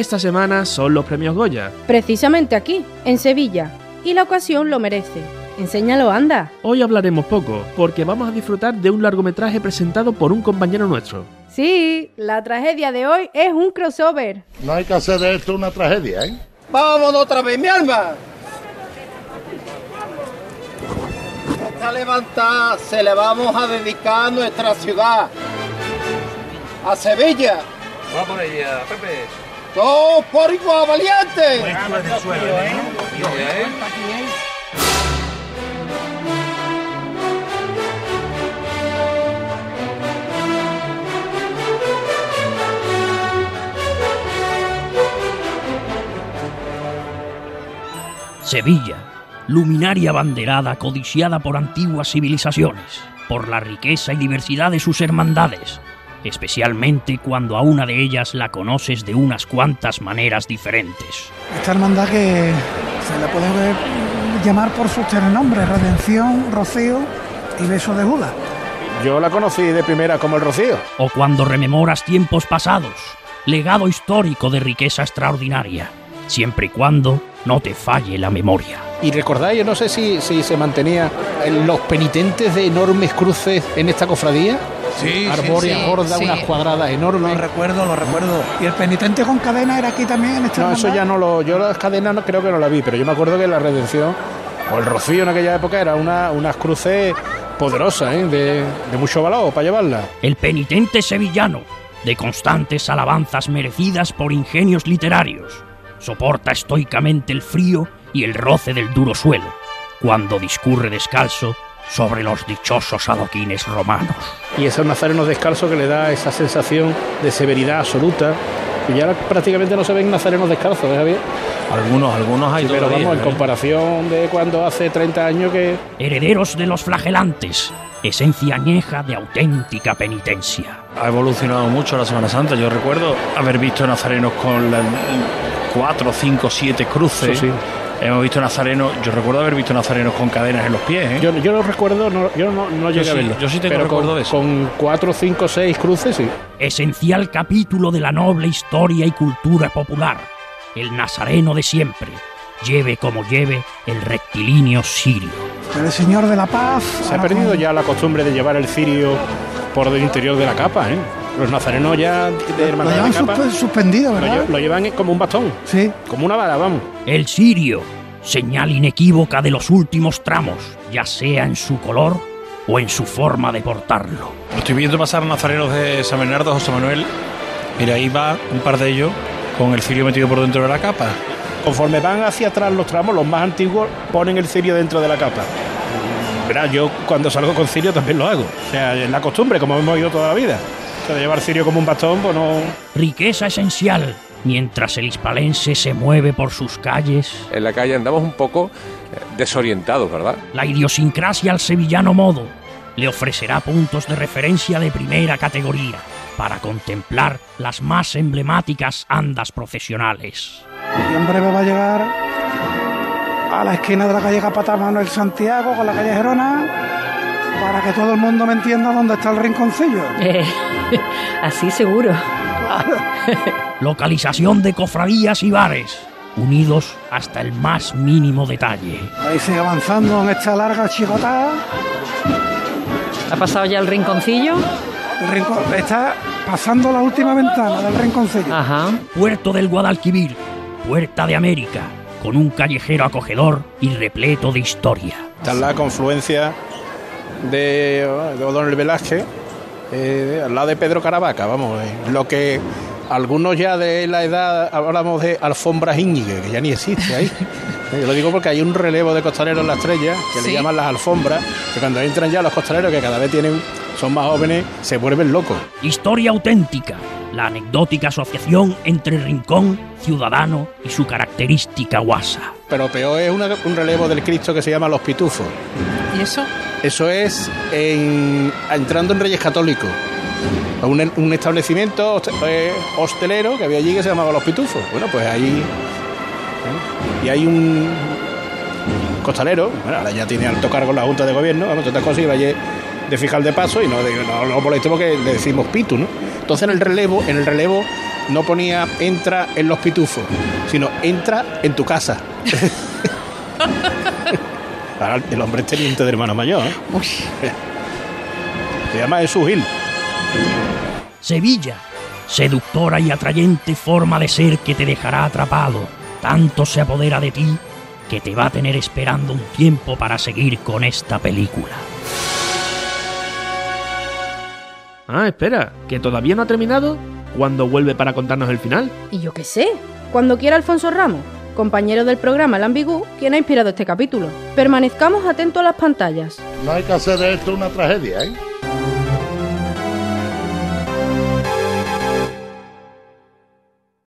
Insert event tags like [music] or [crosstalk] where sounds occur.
Esta semana son los premios Goya. Precisamente aquí, en Sevilla. Y la ocasión lo merece. Enséñalo, anda. Hoy hablaremos poco, porque vamos a disfrutar de un largometraje presentado por un compañero nuestro. Sí, la tragedia de hoy es un crossover. No hay que hacer de esto una tragedia, ¿eh? Vámonos otra vez, mi alma. Esta levantada se le vamos a dedicar a nuestra ciudad, a Sevilla. Vamos a ella, Pepe. Todos por igual, valiente. Sevilla, luminaria banderada codiciada por antiguas civilizaciones, por la riqueza y diversidad de sus hermandades, especialmente cuando a una de ellas la conoces de unas cuantas maneras diferentes. Esta hermandad que se le puede ver- llamar por sus tres nombres, Redención, Rocío y Beso de Judas. Yo la conocí de primera como el Rocío. O cuando rememoras tiempos pasados, legado histórico de riqueza extraordinaria, siempre y cuando no te falle la memoria. Y recordáis, yo no sé si, si se mantenía en los penitentes de enormes cruces en esta cofradía. Sí, Arbórea sí, gorda, sí. unas cuadradas enormes. Lo recuerdo, lo recuerdo. Y el penitente con cadena era aquí también en esta No, eso ya no lo. Yo las cadenas no creo que no la vi, pero yo me acuerdo que la redención o el rocío en aquella época era una, unas cruces poderosas, ¿eh? de, de mucho valor para llevarla. El penitente sevillano, de constantes alabanzas merecidas por ingenios literarios, soporta estoicamente el frío y el roce del duro suelo, cuando discurre descalzo sobre los dichosos adoquines romanos. Y esos nazarenos descalzos que le da esa sensación de severidad absoluta. Y ya prácticamente no se ven nazarenos descalzos, ¿eh, Javier? Algunos, algunos hay Pero todavía, vamos, en ¿eh? comparación de cuando hace 30 años que Herederos de los flagelantes, esencia añeja de auténtica penitencia. Ha evolucionado mucho la Semana Santa. Yo recuerdo haber visto nazarenos con la- cuatro, cinco, siete cruces. Eso sí. Hemos visto nazarenos, yo recuerdo haber visto nazarenos con cadenas en los pies. ¿eh? Yo, yo lo recuerdo, no, yo no, no llegué sí, a verlo. yo sí tengo pero recuerdo con, de eso. Con cuatro, cinco, seis cruces, sí. Esencial capítulo de la noble historia y cultura popular. El nazareno de siempre, lleve como lleve el rectilíneo sirio. El Señor de la Paz. Se ha perdido ya la costumbre de llevar el cirio por el interior de la capa, ¿eh? Los nazarenos ya de Lo hermandad llevan de capa suspe- suspendido, lo, ¿verdad? lle- lo llevan como un bastón, Sí. como una vara, vamos. El sirio, señal inequívoca de los últimos tramos, ya sea en su color o en su forma de portarlo. Lo estoy viendo pasar nazarenos de San Bernardo, José Manuel. Mira, ahí va un par de ellos con el cirio metido por dentro de la capa. Conforme van hacia atrás los tramos, los más antiguos ponen el cirio dentro de la capa. Verá, yo cuando salgo con cirio también lo hago. O sea, es la costumbre, como hemos ido toda la vida. De llevar cirio como un bastón, pues no... Riqueza esencial, mientras el hispalense se mueve por sus calles, En la calle andamos un poco eh, desorientados, ¿verdad? la idiosincrasia al sevillano modo le ofrecerá puntos de referencia de primera categoría para contemplar las más emblemáticas andas procesionales. Y en breve va a llegar a la esquina de la calle Capataz Manuel Santiago con la calle Gerona para que todo el mundo me entienda dónde está el rinconcillo. Eh, [laughs] así seguro. Localización de cofradías y bares, unidos hasta el más mínimo detalle. Ahí sigue avanzando en esta larga chicotada. ¿Ha pasado ya el rinconcillo? El está pasando la última ventana del rinconcillo. Ajá. Puerto del Guadalquivir, Puerta de América, con un callejero acogedor y repleto de historia. Está la confluencia de, de O'Donnell Velázquez, eh, al lado de Pedro Caravaca, vamos. eh, lo que algunos ya de la edad hablamos de alfombras Íñiguez, que ya ni existe ahí. [laughs] Yo lo digo porque hay un relevo de costaleros en la estrella, que le llaman las alfombras, que cuando entran ya los costaleros, que cada vez tienen, son más jóvenes, se vuelven locos. Historia auténtica, la anecdótica asociación entre Rincón, Ciudadano y su característica guasa. Pero peor es una- un relevo del Cristo que se llama Los Pitufos. ¿Y eso? Eso es en- entrando en Reyes Católicos. Un, establecimiento eh, hostelero que había allí que se llamaba Los Pitufos. Bueno, pues ahí. ¿eh? Y hay un costalero, bueno, ahora ya tiene alto cargo en la Junta de Gobierno, vamos, otras cosas, iba allí de fiscal de paso y no, de- no, no moleste porque le decimos Pitu, ¿no? Entonces en el relevo, en el relevo no ponía entra en los pitufos, sino entra en tu casa. [laughs] Ahora, el hombre es teniente de hermano mayor. ¿eh? Se llama Jesús Gil. Sevilla, seductora y atrayente forma de ser que te dejará atrapado. Tanto se apodera de ti que te va a tener esperando un tiempo para seguir con esta película. Ah, espera, que todavía no ha terminado. ¿Cuándo vuelve para contarnos el final? Y yo qué sé, cuando quiera Alfonso Ramos, compañero del programa El Ambigú, quien ha inspirado este capítulo. Permanezcamos atentos a las pantallas. No hay que hacer de esto una tragedia, ¿eh?